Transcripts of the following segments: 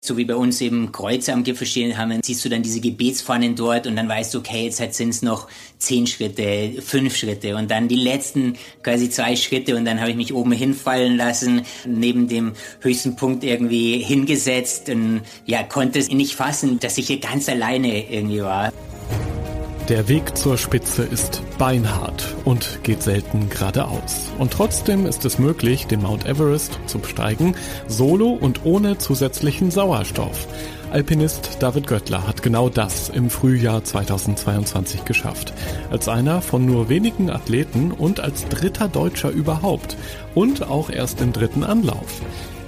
so wie bei uns eben Kreuze am Gipfel stehen haben, siehst du dann diese Gebetsfahnen dort und dann weißt du, okay, jetzt sind es noch zehn Schritte, fünf Schritte und dann die letzten quasi zwei Schritte und dann habe ich mich oben hinfallen lassen, neben dem höchsten Punkt irgendwie hingesetzt und ja, konnte es nicht fassen, dass ich hier ganz alleine irgendwie war. Der Weg zur Spitze ist beinhart und geht selten geradeaus. Und trotzdem ist es möglich, den Mount Everest zu besteigen, solo und ohne zusätzlichen Sauerstoff. Alpinist David Göttler hat genau das im Frühjahr 2022 geschafft. Als einer von nur wenigen Athleten und als dritter Deutscher überhaupt. Und auch erst im dritten Anlauf.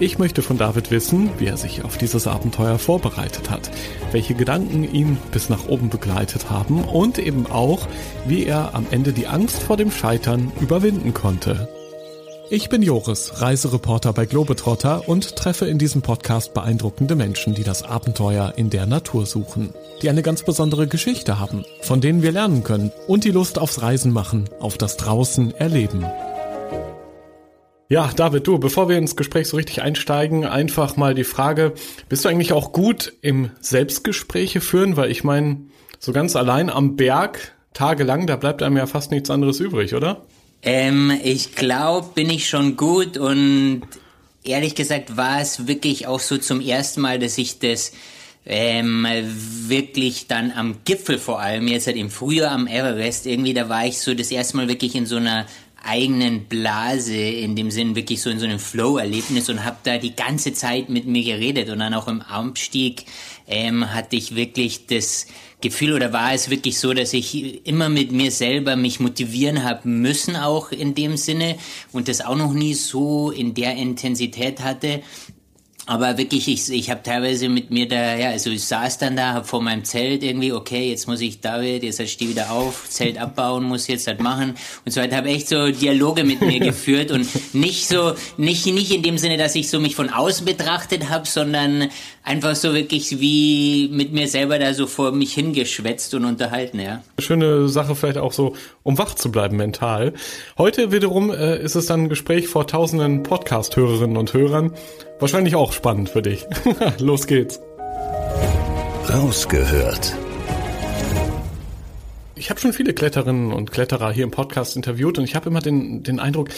Ich möchte von David wissen, wie er sich auf dieses Abenteuer vorbereitet hat, welche Gedanken ihn bis nach oben begleitet haben und eben auch, wie er am Ende die Angst vor dem Scheitern überwinden konnte. Ich bin Joris, Reisereporter bei Globetrotter und treffe in diesem Podcast beeindruckende Menschen, die das Abenteuer in der Natur suchen, die eine ganz besondere Geschichte haben, von denen wir lernen können und die Lust aufs Reisen machen, auf das Draußen erleben. Ja, David, du, bevor wir ins Gespräch so richtig einsteigen, einfach mal die Frage, bist du eigentlich auch gut im Selbstgespräche führen? Weil ich meine, so ganz allein am Berg, tagelang, da bleibt einem ja fast nichts anderes übrig, oder? Ähm, ich glaube, bin ich schon gut und ehrlich gesagt war es wirklich auch so zum ersten Mal, dass ich das ähm, wirklich dann am Gipfel vor allem, jetzt halt im Frühjahr am Everest, irgendwie, da war ich so das erste Mal wirklich in so einer eigenen Blase, in dem Sinn wirklich so in so einem Flow-Erlebnis und habe da die ganze Zeit mit mir geredet. Und dann auch im Abstieg ähm, hatte ich wirklich das Gefühl oder war es wirklich so, dass ich immer mit mir selber mich motivieren habe müssen auch in dem Sinne und das auch noch nie so in der Intensität hatte aber wirklich, ich, ich habe teilweise mit mir da, ja, also ich saß dann da, hab vor meinem Zelt irgendwie, okay, jetzt muss ich David, jetzt steh wieder auf, Zelt abbauen, muss jetzt halt machen und so weiter. Habe echt so Dialoge mit mir geführt und nicht so, nicht nicht in dem Sinne, dass ich so mich von außen betrachtet habe, sondern einfach so wirklich wie mit mir selber da so vor mich hingeschwätzt und unterhalten, ja. Schöne Sache vielleicht auch so, um wach zu bleiben mental. Heute wiederum äh, ist es dann ein Gespräch vor tausenden Podcast-Hörerinnen und Hörern. Wahrscheinlich auch spannend für dich. Los geht's. Rausgehört. Ich habe schon viele Kletterinnen und Kletterer hier im Podcast interviewt und ich habe immer den, den Eindruck,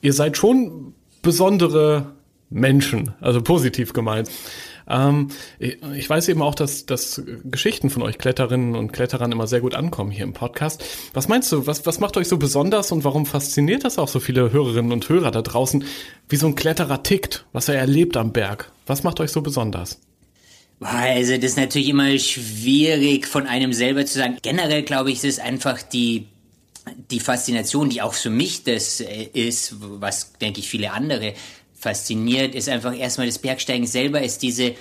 ihr seid schon besondere Menschen, also positiv gemeint. Ähm, ich weiß eben auch, dass, dass Geschichten von euch Kletterinnen und Kletterern immer sehr gut ankommen hier im Podcast. Was meinst du, was, was macht euch so besonders und warum fasziniert das auch so viele Hörerinnen und Hörer da draußen, wie so ein Kletterer tickt, was er erlebt am Berg? Was macht euch so besonders? Also das ist natürlich immer schwierig von einem selber zu sagen. Generell glaube ich, ist es einfach die die Faszination, die auch für mich das äh, ist, was denke ich viele andere fasziniert, ist einfach erstmal das Bergsteigen selber, ist diese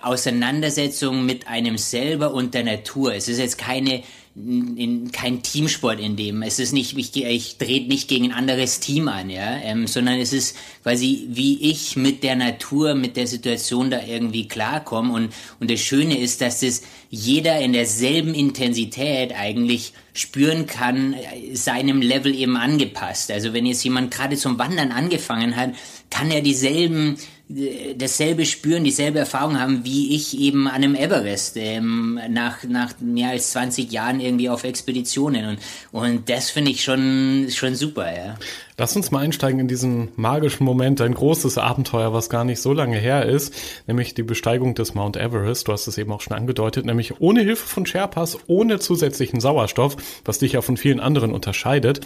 Auseinandersetzung mit einem selber und der Natur. Es ist jetzt keine in, kein Teamsport in dem. Es ist nicht, ich, ich drehe nicht gegen ein anderes Team an, ja, ähm, sondern es ist quasi, wie ich mit der Natur, mit der Situation da irgendwie klarkomme. Und, und das Schöne ist, dass das jeder in derselben Intensität eigentlich spüren kann, seinem Level eben angepasst. Also wenn jetzt jemand gerade zum Wandern angefangen hat, kann er dieselben dasselbe spüren, dieselbe Erfahrung haben, wie ich eben an einem Everest ähm, nach, nach mehr als 20 Jahren irgendwie auf Expeditionen. Und, und das finde ich schon, schon super, ja. Lass uns mal einsteigen in diesen magischen Moment, ein großes Abenteuer, was gar nicht so lange her ist, nämlich die Besteigung des Mount Everest. Du hast es eben auch schon angedeutet, nämlich ohne Hilfe von Sherpas, ohne zusätzlichen Sauerstoff, was dich ja von vielen anderen unterscheidet.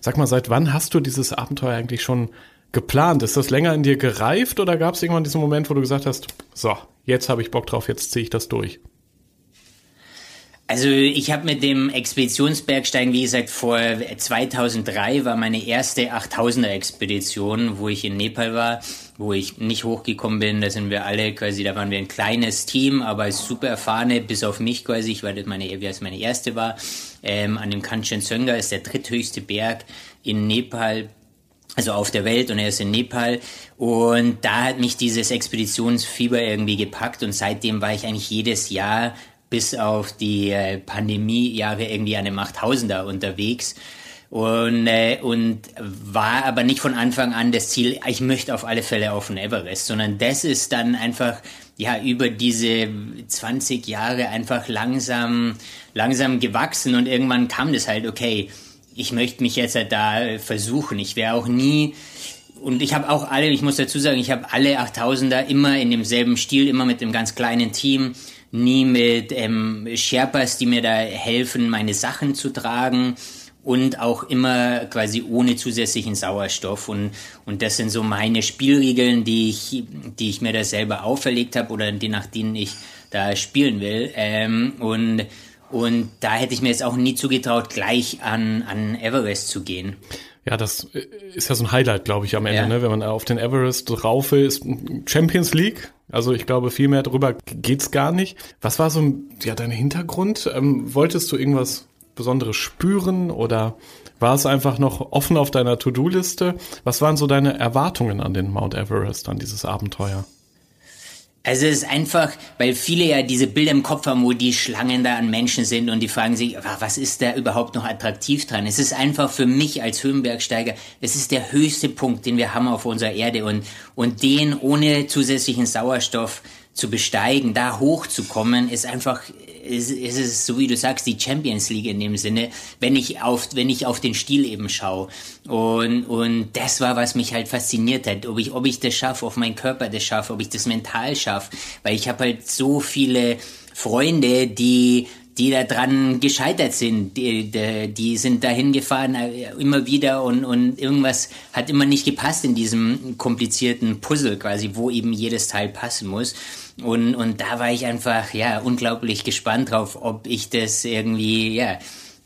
Sag mal, seit wann hast du dieses Abenteuer eigentlich schon geplant? Ist das länger in dir gereift oder gab es irgendwann diesen Moment, wo du gesagt hast, so, jetzt habe ich Bock drauf, jetzt ziehe ich das durch? Also ich habe mit dem Expeditionsbergsteigen, wie gesagt, vor 2003 war meine erste 8000er Expedition, wo ich in Nepal war, wo ich nicht hochgekommen bin. Da sind wir alle quasi, da waren wir ein kleines Team, aber super erfahrene, bis auf mich quasi. Ich war das meine, wie meine erste war. Ähm, an dem Kanchenjunga ist der dritthöchste Berg in Nepal also auf der Welt und er ist in Nepal. Und da hat mich dieses Expeditionsfieber irgendwie gepackt und seitdem war ich eigentlich jedes Jahr bis auf die äh, Pandemiejahre irgendwie an dem 8000er unterwegs. Und, äh, und war aber nicht von Anfang an das Ziel, ich möchte auf alle Fälle auf den Everest, sondern das ist dann einfach ja über diese 20 Jahre einfach langsam langsam gewachsen und irgendwann kam das halt okay, ich möchte mich jetzt da versuchen. Ich wäre auch nie und ich habe auch alle, ich muss dazu sagen, ich habe alle 8000er immer in demselben Stil, immer mit einem ganz kleinen Team nie mit ähm, Sherpas, die mir da helfen, meine Sachen zu tragen und auch immer quasi ohne zusätzlichen Sauerstoff und und das sind so meine Spielregeln, die ich die ich mir da selber auferlegt habe oder die nach denen ich da spielen will ähm, und und da hätte ich mir jetzt auch nie zugetraut, gleich an an Everest zu gehen. Ja, das ist ja so ein Highlight, glaube ich, am Ende, ja. ne? wenn man auf den Everest rauf ist. Champions League, also ich glaube, viel mehr darüber geht's gar nicht. Was war so ja, dein Hintergrund? Ähm, wolltest du irgendwas Besonderes spüren oder war es einfach noch offen auf deiner To-Do-Liste? Was waren so deine Erwartungen an den Mount Everest, an dieses Abenteuer? Also es ist einfach, weil viele ja diese Bilder im Kopf haben, wo die Schlangen da an Menschen sind und die fragen sich, was ist da überhaupt noch attraktiv dran? Es ist einfach für mich als Höhenbergsteiger, es ist der höchste Punkt, den wir haben auf unserer Erde und, und den ohne zusätzlichen Sauerstoff zu besteigen, da hochzukommen, ist einfach ist, ist es so wie du sagst die Champions League in dem Sinne, wenn ich auf wenn ich auf den Stil eben schaue. Und und das war was mich halt fasziniert hat, ob ich ob ich das schaffe, auf meinen Körper das schaffe, ob ich das mental schaffe, weil ich habe halt so viele Freunde, die die da dran gescheitert sind, die, die, die sind dahin gefahren äh, immer wieder und, und irgendwas hat immer nicht gepasst in diesem komplizierten Puzzle quasi, wo eben jedes Teil passen muss. Und, und da war ich einfach, ja, unglaublich gespannt drauf, ob ich das irgendwie, ja,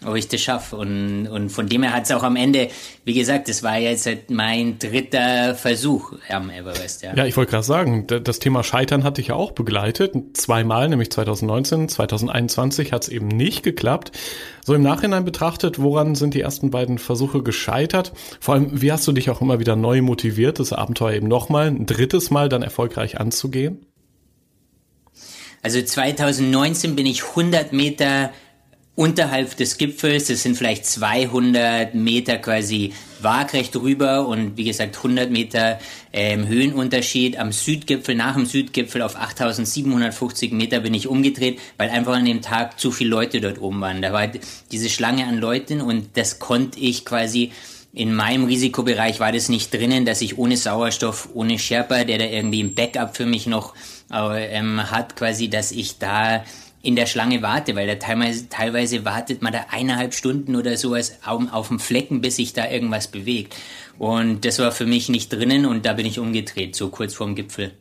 ob ich das schaffe. Und, und von dem her hat es auch am Ende, wie gesagt, das war jetzt halt mein dritter Versuch am Everest. Ja, ja ich wollte gerade sagen, das Thema Scheitern hatte ich ja auch begleitet. Zweimal, nämlich 2019, 2021 hat es eben nicht geklappt. So im Nachhinein betrachtet, woran sind die ersten beiden Versuche gescheitert? Vor allem, wie hast du dich auch immer wieder neu motiviert, das Abenteuer eben nochmal, ein drittes Mal dann erfolgreich anzugehen? Also 2019 bin ich 100 Meter unterhalb des Gipfels, das sind vielleicht 200 Meter quasi waagrecht rüber und wie gesagt 100 Meter ähm, Höhenunterschied am Südgipfel, nach dem Südgipfel auf 8750 Meter bin ich umgedreht, weil einfach an dem Tag zu viele Leute dort oben waren. Da war diese Schlange an Leuten und das konnte ich quasi in meinem Risikobereich war das nicht drinnen, dass ich ohne Sauerstoff, ohne Sherpa, der da irgendwie ein Backup für mich noch ähm, hat, quasi, dass ich da in der Schlange warte, weil da teilweise, teilweise wartet man da eineinhalb Stunden oder sowas auf, auf dem Flecken, bis sich da irgendwas bewegt. Und das war für mich nicht drinnen und da bin ich umgedreht, so kurz vorm Gipfel.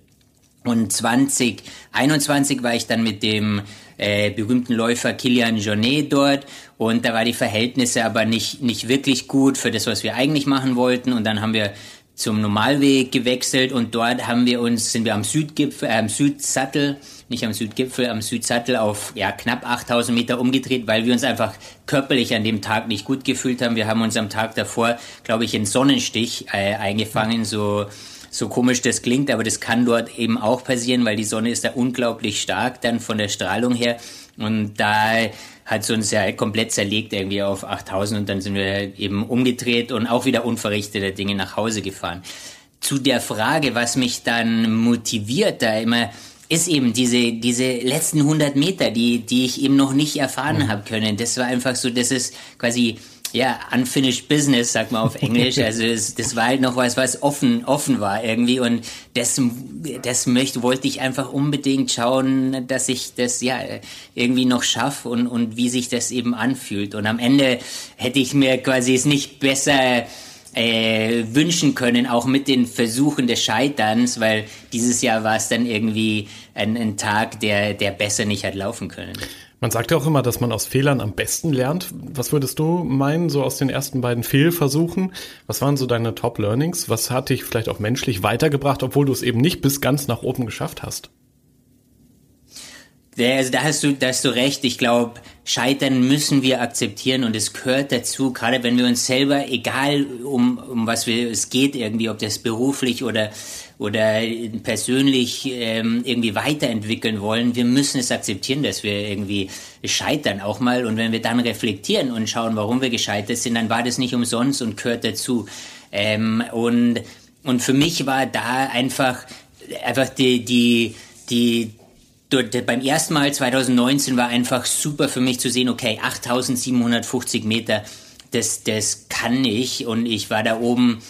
Und 2021 war ich dann mit dem äh, berühmten Läufer Kilian Jornet dort und da war die Verhältnisse aber nicht, nicht wirklich gut für das, was wir eigentlich machen wollten und dann haben wir zum Normalweg gewechselt und dort haben wir uns, sind wir am Südgipfel, äh, am Südsattel, nicht am Südgipfel, am Südsattel auf ja, knapp 8000 Meter umgedreht, weil wir uns einfach körperlich an dem Tag nicht gut gefühlt haben. Wir haben uns am Tag davor, glaube ich, einen Sonnenstich äh, eingefangen, so so komisch das klingt, aber das kann dort eben auch passieren, weil die Sonne ist da unglaublich stark dann von der Strahlung her. Und da hat es uns ja komplett zerlegt irgendwie auf 8000 und dann sind wir eben umgedreht und auch wieder unverrichtete Dinge nach Hause gefahren. Zu der Frage, was mich dann motiviert, da immer ist eben diese, diese letzten 100 Meter, die, die ich eben noch nicht erfahren mhm. habe können. Das war einfach so, das ist quasi ja, unfinished business, sagt man auf Englisch. Also das, das war halt noch was, was offen, offen war irgendwie. Und das, das möchte, wollte ich einfach unbedingt schauen, dass ich das ja irgendwie noch schaffe und, und wie sich das eben anfühlt. Und am Ende hätte ich mir quasi es nicht besser äh, wünschen können, auch mit den Versuchen des Scheiterns, weil dieses Jahr war es dann irgendwie ein, ein Tag, der, der besser nicht hat laufen können. Man sagt ja auch immer, dass man aus Fehlern am besten lernt. Was würdest du meinen, so aus den ersten beiden Fehlversuchen? Was waren so deine Top-Learnings? Was hat dich vielleicht auch menschlich weitergebracht, obwohl du es eben nicht bis ganz nach oben geschafft hast? Also da hast du, da hast du recht. Ich glaube, Scheitern müssen wir akzeptieren und es gehört dazu, gerade wenn wir uns selber, egal um, um was wir, es geht irgendwie, ob das beruflich oder, oder persönlich ähm, irgendwie weiterentwickeln wollen, wir müssen es akzeptieren, dass wir irgendwie scheitern auch mal und wenn wir dann reflektieren und schauen, warum wir gescheitert sind, dann war das nicht umsonst und gehört dazu. Ähm, und, und für mich war da einfach, einfach die, die, die, beim ersten Mal 2019 war einfach super für mich zu sehen, okay, 8750 Meter, das, das kann ich und ich war da oben,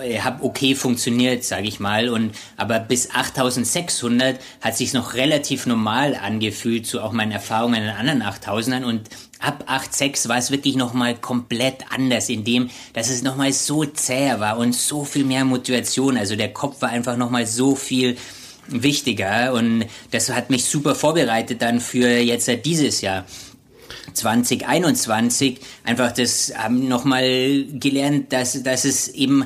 äh, habe okay funktioniert, sage ich mal, und aber bis 8600 hat sich noch relativ normal angefühlt zu auch meinen Erfahrungen in den anderen 8000ern und ab 8.6 war es wirklich nochmal komplett anders, in dem, dass es nochmal so zäh war und so viel mehr Motivation, also der Kopf war einfach nochmal so viel wichtiger und das hat mich super vorbereitet dann für jetzt dieses Jahr. 2021 einfach das haben nochmal gelernt, dass, dass es eben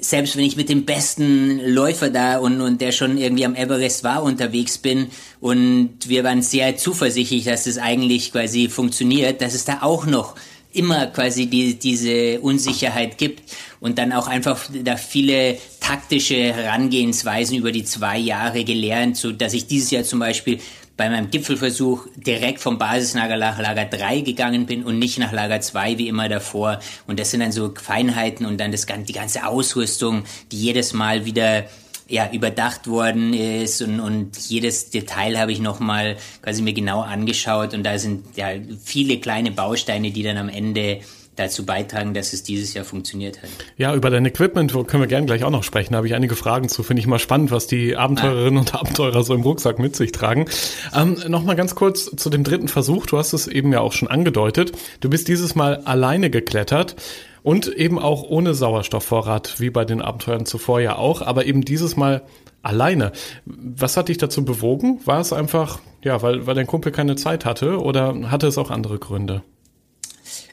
selbst wenn ich mit dem besten Läufer da und, und der schon irgendwie am Everest war unterwegs bin und wir waren sehr zuversichtlich, dass es eigentlich quasi funktioniert, dass es da auch noch immer quasi die, diese Unsicherheit gibt und dann auch einfach da viele taktische Herangehensweisen über die zwei Jahre gelernt, so dass ich dieses Jahr zum Beispiel bei meinem Gipfelversuch direkt vom Basislager nach Lager 3 gegangen bin und nicht nach Lager 2 wie immer davor. Und das sind dann so Feinheiten und dann das, die ganze Ausrüstung, die jedes Mal wieder ja, überdacht worden ist und, und jedes Detail habe ich nochmal quasi mir genau angeschaut und da sind ja viele kleine Bausteine, die dann am Ende dazu beitragen, dass es dieses Jahr funktioniert hat. Ja, über dein Equipment können wir gerne gleich auch noch sprechen. Da habe ich einige Fragen zu. Finde ich mal spannend, was die Abenteurerinnen ah. und Abenteurer so im Rucksack mit sich tragen. Ähm, Nochmal ganz kurz zu dem dritten Versuch. Du hast es eben ja auch schon angedeutet. Du bist dieses Mal alleine geklettert. Und eben auch ohne Sauerstoffvorrat, wie bei den Abenteuern zuvor ja auch, aber eben dieses Mal alleine. Was hat dich dazu bewogen? War es einfach, ja, weil, weil dein Kumpel keine Zeit hatte oder hatte es auch andere Gründe?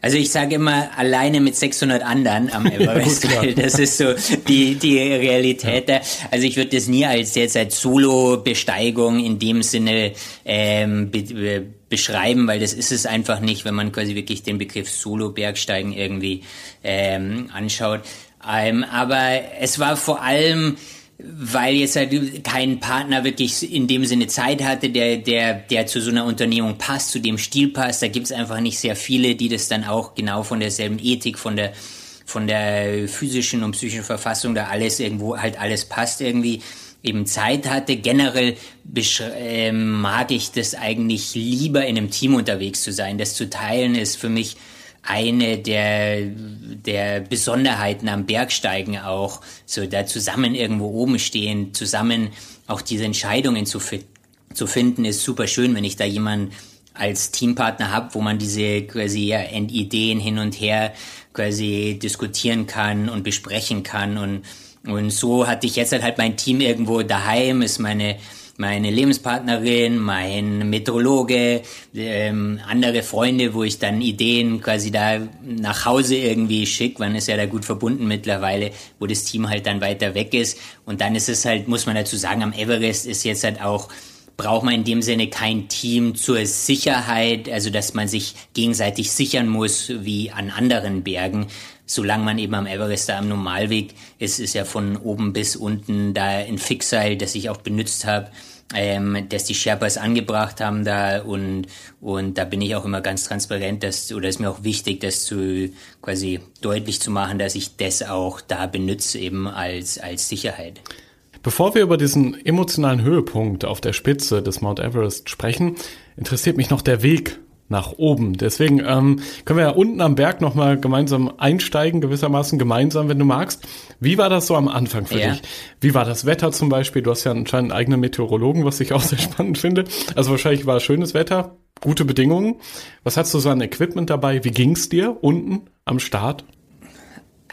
Also ich sage immer alleine mit 600 anderen am Everest, ja, gut, das ist so die, die Realität da. Also ich würde das nie als jetzt als Solo-Besteigung in dem Sinne ähm, be beschreiben, weil das ist es einfach nicht, wenn man quasi wirklich den Begriff Solo-Bergsteigen irgendwie ähm, anschaut. Ähm, aber es war vor allem weil jetzt halt kein Partner wirklich in dem Sinne Zeit hatte, der, der, der zu so einer Unternehmung passt, zu dem Stil passt. Da gibt's einfach nicht sehr viele, die das dann auch genau von derselben Ethik, von der, von der physischen und psychischen Verfassung da alles irgendwo halt alles passt irgendwie eben Zeit hatte. Generell äh, mag ich das eigentlich lieber in einem Team unterwegs zu sein. Das zu teilen ist für mich eine der, der Besonderheiten am Bergsteigen auch, so da zusammen irgendwo oben stehen, zusammen auch diese Entscheidungen zu, zu finden, ist super schön, wenn ich da jemanden als Teampartner habe, wo man diese quasi ja, Ideen hin und her quasi diskutieren kann und besprechen kann. Und und so hatte ich jetzt halt mein Team irgendwo daheim, ist meine meine Lebenspartnerin, mein Meteorologe, ähm, andere Freunde, wo ich dann Ideen quasi da nach Hause irgendwie schicke. Man ist ja da gut verbunden mittlerweile, wo das Team halt dann weiter weg ist. Und dann ist es halt, muss man dazu sagen, am Everest ist jetzt halt auch braucht man in dem Sinne kein Team zur Sicherheit, also dass man sich gegenseitig sichern muss wie an anderen Bergen, solange man eben am Everest da am Normalweg ist, ist ja von oben bis unten da ein Fixseil, das ich auch benutzt habe, ähm, dass die Sherpas angebracht haben da und und da bin ich auch immer ganz transparent, dass oder ist mir auch wichtig, das zu quasi deutlich zu machen, dass ich das auch da benutze eben als als Sicherheit. Bevor wir über diesen emotionalen Höhepunkt auf der Spitze des Mount Everest sprechen, interessiert mich noch der Weg nach oben. Deswegen ähm, können wir ja unten am Berg nochmal gemeinsam einsteigen, gewissermaßen gemeinsam, wenn du magst. Wie war das so am Anfang für ja. dich? Wie war das Wetter zum Beispiel? Du hast ja anscheinend einen eigenen Meteorologen, was ich auch sehr spannend finde. Also wahrscheinlich war schönes Wetter, gute Bedingungen. Was hast du so an Equipment dabei? Wie ging's dir unten am Start?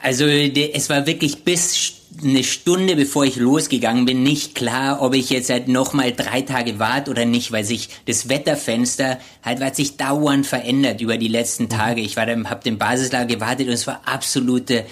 Also es war wirklich bis eine Stunde bevor ich losgegangen bin nicht klar, ob ich jetzt halt noch mal drei Tage warte oder nicht, weil sich das Wetterfenster halt hat sich dauernd verändert über die letzten Tage. Ich war dann, hab den Basislager gewartet und es war absolute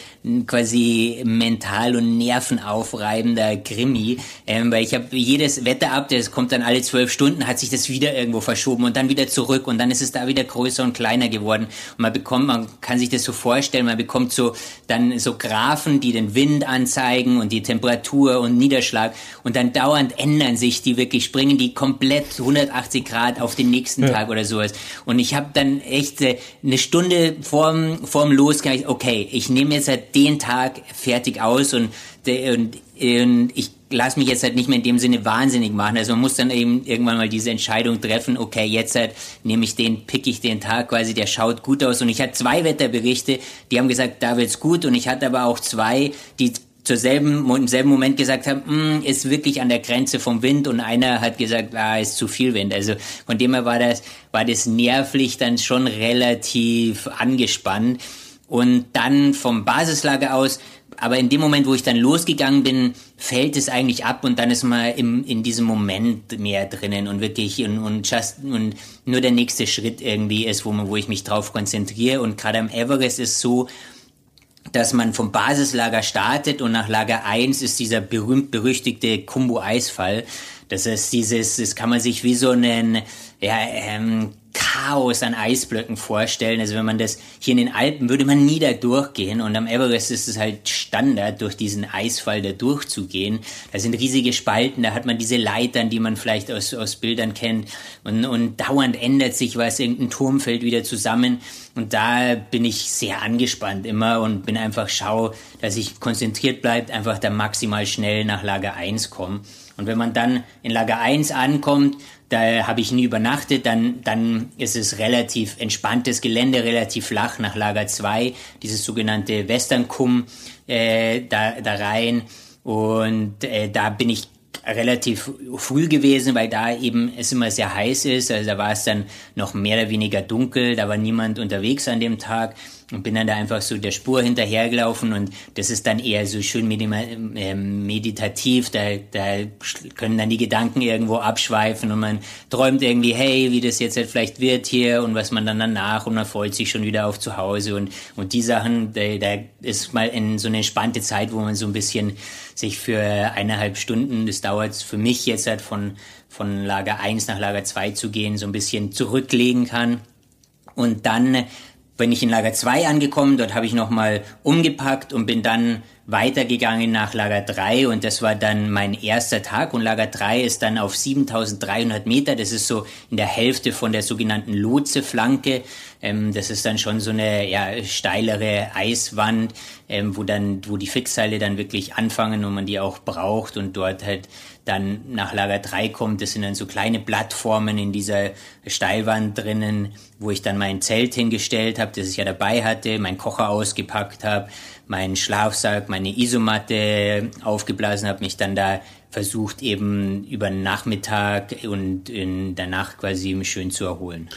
quasi mental und nervenaufreibender Krimi, ähm, weil ich habe jedes Wetter ab, das kommt dann alle zwölf Stunden, hat sich das wieder irgendwo verschoben und dann wieder zurück und dann ist es da wieder größer und kleiner geworden. Und man bekommt, man kann sich das so vorstellen, man bekommt so dann so Graphen, die den Wind anzeigen und die Temperatur und Niederschlag und dann dauernd ändern sich die wirklich, springen die komplett 180 Grad auf den nächsten ja. Tag oder sowas und ich habe dann echt äh, eine Stunde vorm, vorm Losgang, okay, ich nehme jetzt halt den Tag fertig aus und, und, und ich lasse mich jetzt halt nicht mehr in dem Sinne wahnsinnig machen. Also man muss dann eben irgendwann mal diese Entscheidung treffen, okay, jetzt halt nehme ich den, pick ich den Tag quasi, der schaut gut aus. Und ich hatte zwei Wetterberichte, die haben gesagt, da wird's gut. Und ich hatte aber auch zwei, die zur selben, im selben Moment gesagt haben, mm, ist wirklich an der Grenze vom Wind und einer hat gesagt, ah, ist zu viel Wind. Also von dem her war das, war das nervlich dann schon relativ angespannt. Und dann vom Basislager aus, aber in dem Moment, wo ich dann losgegangen bin, fällt es eigentlich ab und dann ist man im, in diesem Moment mehr drinnen und wirklich und, und, just, und nur der nächste Schritt irgendwie ist, wo, man, wo ich mich drauf konzentriere. Und gerade am Everest ist so, dass man vom Basislager startet und nach Lager 1 ist dieser berühmt-berüchtigte Kumbu-Eisfall. Das ist dieses, das kann man sich wie so einen ja, ähm, Chaos an Eisblöcken vorstellen. Also wenn man das hier in den Alpen würde man nie da durchgehen und am Everest ist es halt Standard, durch diesen Eisfall da durchzugehen. Da sind riesige Spalten, da hat man diese Leitern, die man vielleicht aus, aus Bildern kennt und, und dauernd ändert sich was, irgendein Turm fällt wieder zusammen und da bin ich sehr angespannt immer und bin einfach schau, dass ich konzentriert bleibt, einfach da maximal schnell nach Lager 1 komme. Und wenn man dann in Lager 1 ankommt, da habe ich nie übernachtet, dann, dann ist es relativ entspanntes Gelände, relativ flach nach Lager 2, dieses sogenannte Western Kum äh, da, da rein. Und äh, da bin ich relativ früh gewesen, weil da eben es immer sehr heiß ist. Also da war es dann noch mehr oder weniger dunkel, da war niemand unterwegs an dem Tag und bin dann da einfach so der Spur hinterhergelaufen und das ist dann eher so schön äh, meditativ, da, da können dann die Gedanken irgendwo abschweifen und man träumt irgendwie, hey, wie das jetzt halt vielleicht wird hier und was man dann danach und man freut sich schon wieder auf zu Hause. Und, und die Sachen, da, da ist mal in so eine entspannte Zeit, wo man so ein bisschen sich für eineinhalb Stunden, das dauert für mich jetzt halt von, von Lager 1 nach Lager 2 zu gehen, so ein bisschen zurücklegen kann. Und dann bin ich in Lager 2 angekommen, dort habe ich nochmal umgepackt und bin dann weitergegangen nach Lager 3 und das war dann mein erster Tag. Und Lager 3 ist dann auf 7300 Meter, das ist so in der Hälfte von der sogenannten Lotse-Flanke, ähm, das ist dann schon so eine ja, steilere Eiswand, ähm, wo dann, wo die Fixseile dann wirklich anfangen und man die auch braucht und dort halt dann nach Lager 3 kommt. Das sind dann so kleine Plattformen in dieser Steilwand drinnen, wo ich dann mein Zelt hingestellt habe, das ich ja dabei hatte, mein Kocher ausgepackt habe, meinen Schlafsack, meine Isomatte aufgeblasen habe, mich dann da versucht eben über den Nachmittag und in der Nacht quasi schön zu erholen.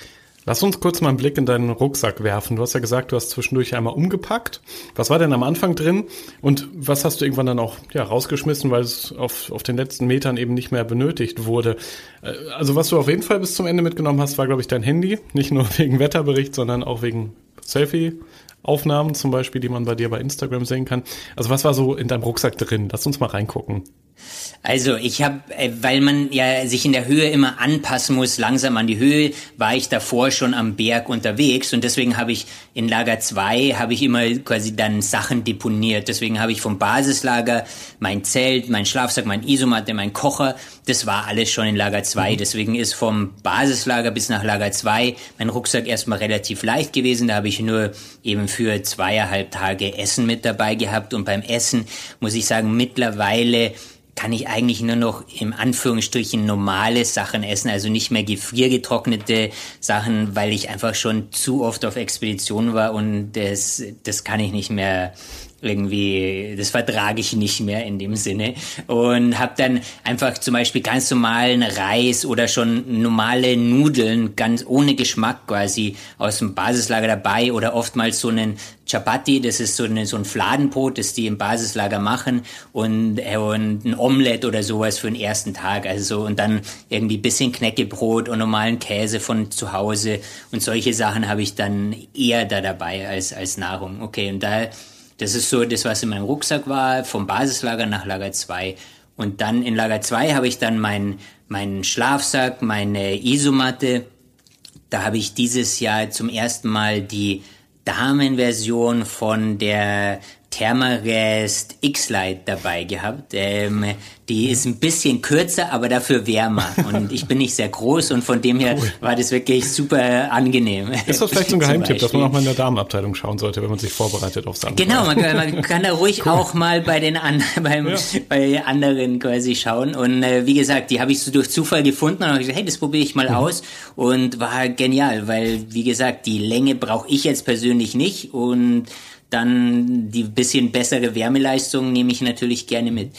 Lass uns kurz mal einen Blick in deinen Rucksack werfen. Du hast ja gesagt, du hast zwischendurch einmal umgepackt. Was war denn am Anfang drin und was hast du irgendwann dann auch ja, rausgeschmissen, weil es auf, auf den letzten Metern eben nicht mehr benötigt wurde? Äh, also was du auf jeden Fall bis zum Ende mitgenommen hast, war, glaube ich, dein Handy. Nicht nur wegen Wetterbericht, sondern auch wegen Selfie. Aufnahmen zum Beispiel, die man bei dir bei Instagram sehen kann. Also was war so in deinem Rucksack drin? Lass uns mal reingucken. Also ich habe, äh, weil man ja sich in der Höhe immer anpassen muss, langsam an die Höhe, war ich davor schon am Berg unterwegs und deswegen habe ich in Lager 2 habe ich immer quasi dann Sachen deponiert. Deswegen habe ich vom Basislager mein Zelt, mein Schlafsack, mein Isomatte, mein Kocher, das war alles schon in Lager 2. Mhm. Deswegen ist vom Basislager bis nach Lager 2 mein Rucksack erstmal relativ leicht gewesen. Da habe ich nur eben für zweieinhalb Tage Essen mit dabei gehabt und beim Essen muss ich sagen, mittlerweile kann ich eigentlich nur noch im Anführungsstrichen normale Sachen essen, also nicht mehr gefriergetrocknete Sachen, weil ich einfach schon zu oft auf Expedition war und das, das kann ich nicht mehr irgendwie, das vertrage ich nicht mehr in dem Sinne und habe dann einfach zum Beispiel ganz normalen Reis oder schon normale Nudeln ganz ohne Geschmack quasi aus dem Basislager dabei oder oftmals so einen Chapati, das ist so, eine, so ein Fladenbrot, das die im Basislager machen und, äh, und ein Omelette oder sowas für den ersten Tag. Also so, und dann irgendwie bisschen Knäckebrot und normalen Käse von zu Hause und solche Sachen habe ich dann eher da dabei als, als Nahrung. Okay, und da das ist so das, was in meinem Rucksack war, vom Basislager nach Lager 2. Und dann in Lager 2 habe ich dann meinen mein Schlafsack, meine Isomatte. Da habe ich dieses Jahr zum ersten Mal die Damenversion von der Thermarest X-Lite dabei gehabt. Ähm, die ist ein bisschen kürzer, aber dafür wärmer. Und ich bin nicht sehr groß und von dem her cool. war das wirklich super angenein. Ist das vielleicht so ein Geheimtipp, dass man auch mal in der Damenabteilung schauen sollte, wenn man sich vorbereitet aufs andere? Genau, man kann, man kann da ruhig cool. auch mal bei den an, beim, ja. bei anderen quasi schauen. Und äh, wie gesagt, die habe ich so durch Zufall gefunden und habe gesagt, hey, das probiere ich mal mhm. aus. Und war genial, weil, wie gesagt, die Länge brauche ich jetzt persönlich nicht und dann die bisschen bessere Wärmeleistung nehme ich natürlich gerne mit.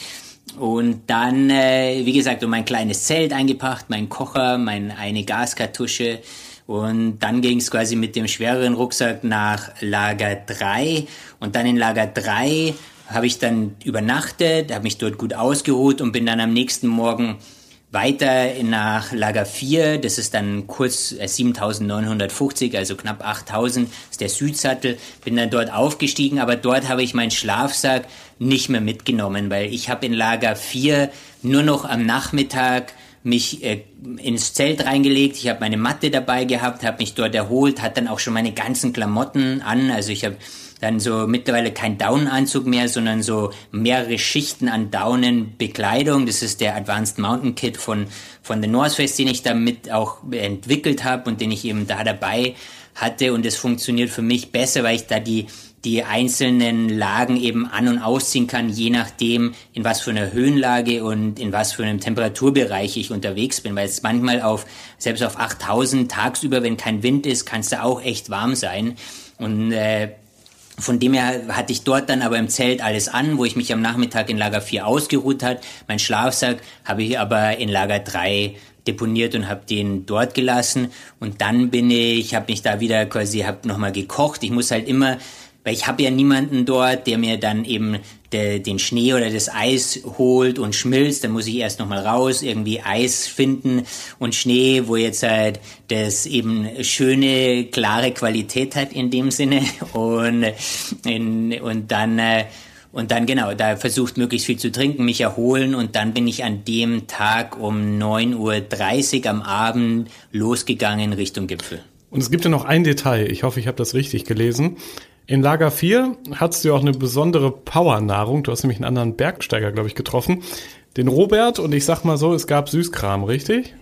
Und dann, äh, wie gesagt, um mein kleines Zelt eingepackt, mein Kocher, meine eine Gaskartusche. Und dann ging es quasi mit dem schwereren Rucksack nach Lager 3. Und dann in Lager 3 habe ich dann übernachtet, habe mich dort gut ausgeruht und bin dann am nächsten Morgen weiter nach Lager 4, das ist dann kurz 7950, äh, also knapp 8000, ist der Südsattel. Bin dann dort aufgestiegen, aber dort habe ich meinen Schlafsack nicht mehr mitgenommen, weil ich habe in Lager 4 nur noch am Nachmittag mich äh, ins Zelt reingelegt, ich habe meine Matte dabei gehabt, habe mich dort erholt, hat dann auch schon meine ganzen Klamotten an, also ich habe dann so mittlerweile kein Daunenanzug mehr, sondern so mehrere Schichten an Daunenbekleidung. Das ist der Advanced Mountain Kit von, von The North Face, den ich damit auch entwickelt habe und den ich eben da dabei hatte. Und es funktioniert für mich besser, weil ich da die, die einzelnen Lagen eben an- und ausziehen kann, je nachdem, in was für einer Höhenlage und in was für einem Temperaturbereich ich unterwegs bin. Weil es manchmal auf, selbst auf 8000 tagsüber, wenn kein Wind ist, kann es da auch echt warm sein. Und äh, von dem her hatte ich dort dann aber im Zelt alles an, wo ich mich am Nachmittag in Lager 4 ausgeruht hat. Mein Schlafsack habe ich aber in Lager 3 deponiert und habe den dort gelassen. Und dann bin ich, habe mich da wieder quasi, habe nochmal gekocht. Ich muss halt immer weil ich habe ja niemanden dort, der mir dann eben de, den Schnee oder das Eis holt und schmilzt. Dann muss ich erst nochmal raus, irgendwie Eis finden und Schnee, wo jetzt halt das eben schöne, klare Qualität hat in dem Sinne. Und, in, und dann... Äh, und dann genau, da versucht möglichst viel zu trinken, mich erholen und dann bin ich an dem Tag um 9.30 Uhr am Abend losgegangen Richtung Gipfel. Und es gibt ja noch ein Detail, ich hoffe, ich habe das richtig gelesen. In Lager 4 hattest du auch eine besondere Powernahrung. Du hast nämlich einen anderen Bergsteiger, glaube ich, getroffen. Den Robert und ich sag mal so, es gab Süßkram, richtig?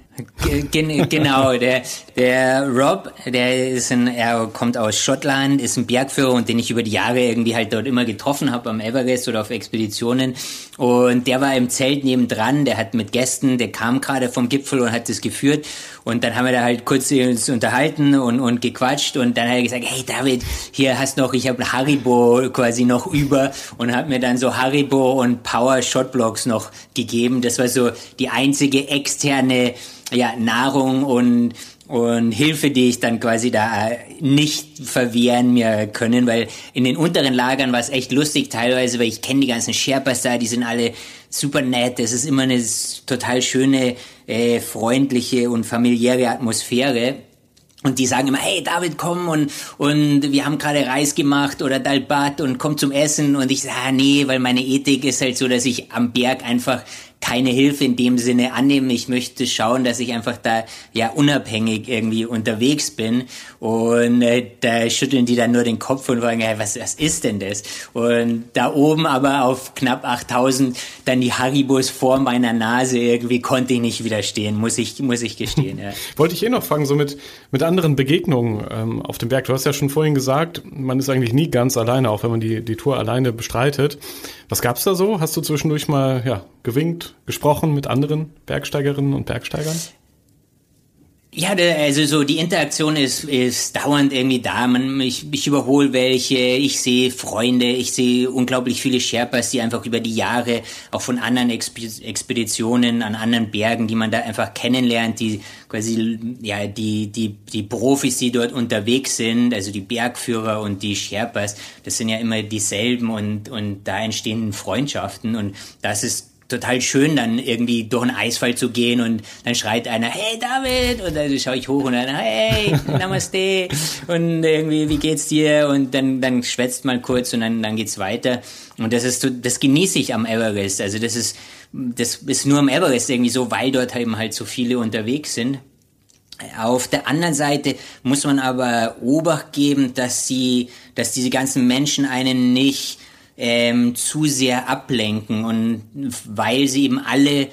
Gen genau, der, der Rob, der ist ein, er kommt aus Schottland, ist ein Bergführer und den ich über die Jahre irgendwie halt dort immer getroffen habe am Everest oder auf Expeditionen. Und der war im Zelt nebendran, der hat mit Gästen, der kam gerade vom Gipfel und hat das geführt. Und dann haben wir da halt kurz uns unterhalten und, und gequatscht und dann hat er gesagt, hey David, hier hast noch, ich habe Haribo quasi noch über und hat mir dann so Haribo und Power Shotblocks noch gegeben. Das war so die einzige externe ja, Nahrung und und Hilfe, die ich dann quasi da nicht verwehren mir können, weil in den unteren Lagern war es echt lustig teilweise, weil ich kenne die ganzen Sherpas da, die sind alle super nett, es ist immer eine total schöne, äh, freundliche und familiäre Atmosphäre. Und die sagen immer, hey David, komm und, und wir haben gerade Reis gemacht oder Dalbat und komm zum Essen. Und ich sage, ah, nee, weil meine Ethik ist halt so, dass ich am Berg einfach keine Hilfe in dem Sinne annehmen. Ich möchte schauen, dass ich einfach da ja unabhängig irgendwie unterwegs bin. Und äh, da schütteln die dann nur den Kopf und fragen, hey, was, was ist denn das? Und da oben aber auf knapp 8000 dann die Haribos vor meiner Nase irgendwie konnte ich nicht widerstehen, muss ich, muss ich gestehen. Ja. Wollte ich eh noch fragen, so mit, mit anderen Begegnungen ähm, auf dem Berg. Du hast ja schon vorhin gesagt, man ist eigentlich nie ganz alleine, auch wenn man die, die Tour alleine bestreitet. Was gab's da so? Hast du zwischendurch mal ja, gewinkt, gesprochen mit anderen Bergsteigerinnen und Bergsteigern? Ja, also so die Interaktion ist, ist dauernd irgendwie da. Man, ich, ich überhole welche, ich sehe Freunde, ich sehe unglaublich viele Sherpas, die einfach über die Jahre auch von anderen Expeditionen an anderen Bergen, die man da einfach kennenlernt, die quasi ja die die die Profis, die dort unterwegs sind, also die Bergführer und die Sherpas, das sind ja immer dieselben und und da entstehen Freundschaften und das ist total schön, dann irgendwie durch einen Eisfall zu gehen und dann schreit einer, hey David, und dann schaue ich hoch und dann, hey, Namaste, und irgendwie, wie geht's dir? Und dann, dann schwätzt man kurz und dann, dann geht's weiter. Und das ist, das genieße ich am Everest. Also das ist, das ist nur am Everest irgendwie so, weil dort eben halt so viele unterwegs sind. Auf der anderen Seite muss man aber Obacht geben, dass sie, dass diese ganzen Menschen einen nicht ähm, zu sehr ablenken. Und weil sie eben alle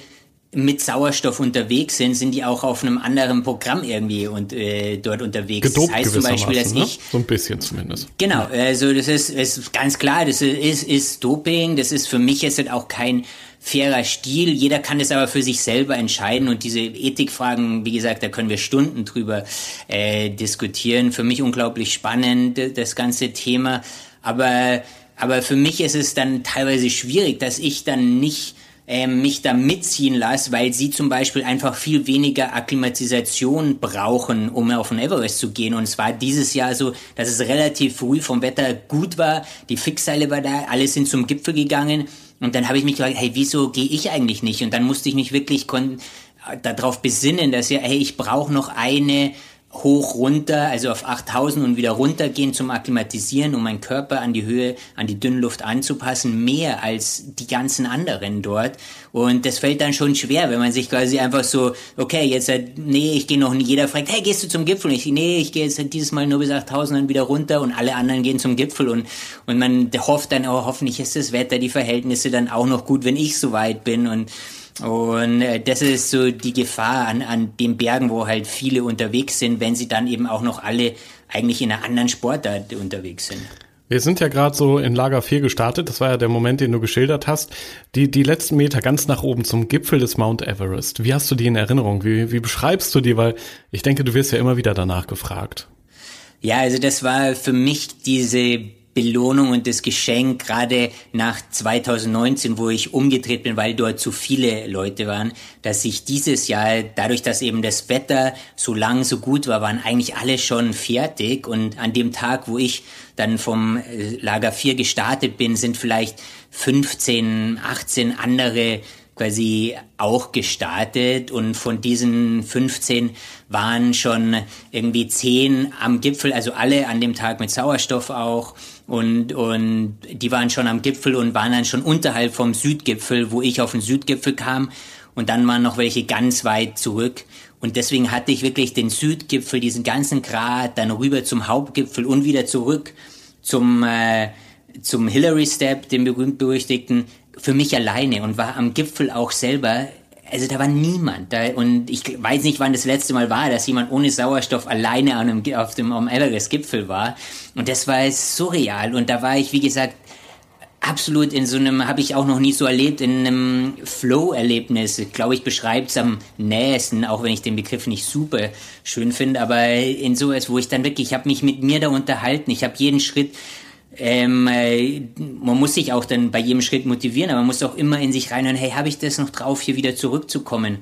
mit Sauerstoff unterwegs sind, sind die auch auf einem anderen Programm irgendwie und äh, dort unterwegs. Gedopt das heißt zum Beispiel, dass ne? ich so ein bisschen zumindest. Genau, also das ist, ist ganz klar, das ist, ist Doping. Das ist für mich jetzt halt auch kein fairer Stil. Jeder kann es aber für sich selber entscheiden und diese Ethikfragen, wie gesagt, da können wir Stunden drüber äh, diskutieren. Für mich unglaublich spannend das ganze Thema, aber aber für mich ist es dann teilweise schwierig, dass ich dann nicht äh, mich da mitziehen lasse, weil sie zum Beispiel einfach viel weniger Akklimatisation brauchen, um auf den Everest zu gehen. Und es war dieses Jahr so, dass es relativ früh vom Wetter gut war, die Fixseile war da, alle sind zum Gipfel gegangen. Und dann habe ich mich gefragt, hey, wieso gehe ich eigentlich nicht? Und dann musste ich mich wirklich darauf besinnen, dass ja, hey, ich brauche noch eine hoch runter, also auf 8000 und wieder runtergehen zum Akklimatisieren, um meinen Körper an die Höhe, an die Dünnluft anzupassen, mehr als die ganzen anderen dort. Und das fällt dann schon schwer, wenn man sich quasi einfach so, okay, jetzt, halt, nee, ich gehe noch nicht, jeder fragt, hey, gehst du zum Gipfel? Und ich, nee, ich gehe jetzt halt dieses Mal nur bis 8000 und wieder runter und alle anderen gehen zum Gipfel und, und man hofft dann, oh, hoffentlich ist das Wetter, die Verhältnisse dann auch noch gut, wenn ich so weit bin und und äh, das ist so die Gefahr an, an den Bergen, wo halt viele unterwegs sind, wenn sie dann eben auch noch alle eigentlich in einer anderen Sportart unterwegs sind. Wir sind ja gerade so in Lager 4 gestartet, das war ja der Moment, den du geschildert hast. Die, die letzten Meter ganz nach oben zum Gipfel des Mount Everest. Wie hast du die in Erinnerung? Wie, wie beschreibst du die? Weil ich denke, du wirst ja immer wieder danach gefragt. Ja, also das war für mich diese Belohnung und das Geschenk, gerade nach 2019, wo ich umgedreht bin, weil dort zu viele Leute waren, dass ich dieses Jahr, dadurch, dass eben das Wetter so lang, so gut war, waren eigentlich alle schon fertig. Und an dem Tag, wo ich dann vom äh, Lager 4 gestartet bin, sind vielleicht 15, 18 andere quasi auch gestartet. Und von diesen 15 waren schon irgendwie 10 am Gipfel, also alle an dem Tag mit Sauerstoff auch und, und die waren schon am Gipfel und waren dann schon unterhalb vom Südgipfel, wo ich auf den Südgipfel kam. Und dann waren noch welche ganz weit zurück. Und deswegen hatte ich wirklich den Südgipfel, diesen ganzen Grat, dann rüber zum Hauptgipfel und wieder zurück zum, äh, zum Hillary Step, dem berühmt-berüchtigten, für mich alleine und war am Gipfel auch selber also da war niemand. Da, und ich weiß nicht, wann das letzte Mal war, dass jemand ohne Sauerstoff alleine einem, auf dem am Everest-Gipfel war. Und das war surreal. Und da war ich, wie gesagt, absolut in so einem, habe ich auch noch nie so erlebt, in einem Flow-Erlebnis. Glaube, ich beschreibe es am nähesten, auch wenn ich den Begriff nicht super schön finde, aber in sowas, wo ich dann wirklich, ich habe mich mit mir da unterhalten, ich habe jeden Schritt ähm, äh, man muss sich auch dann bei jedem Schritt motivieren, aber man muss auch immer in sich reinhören, hey, habe ich das noch drauf, hier wieder zurückzukommen?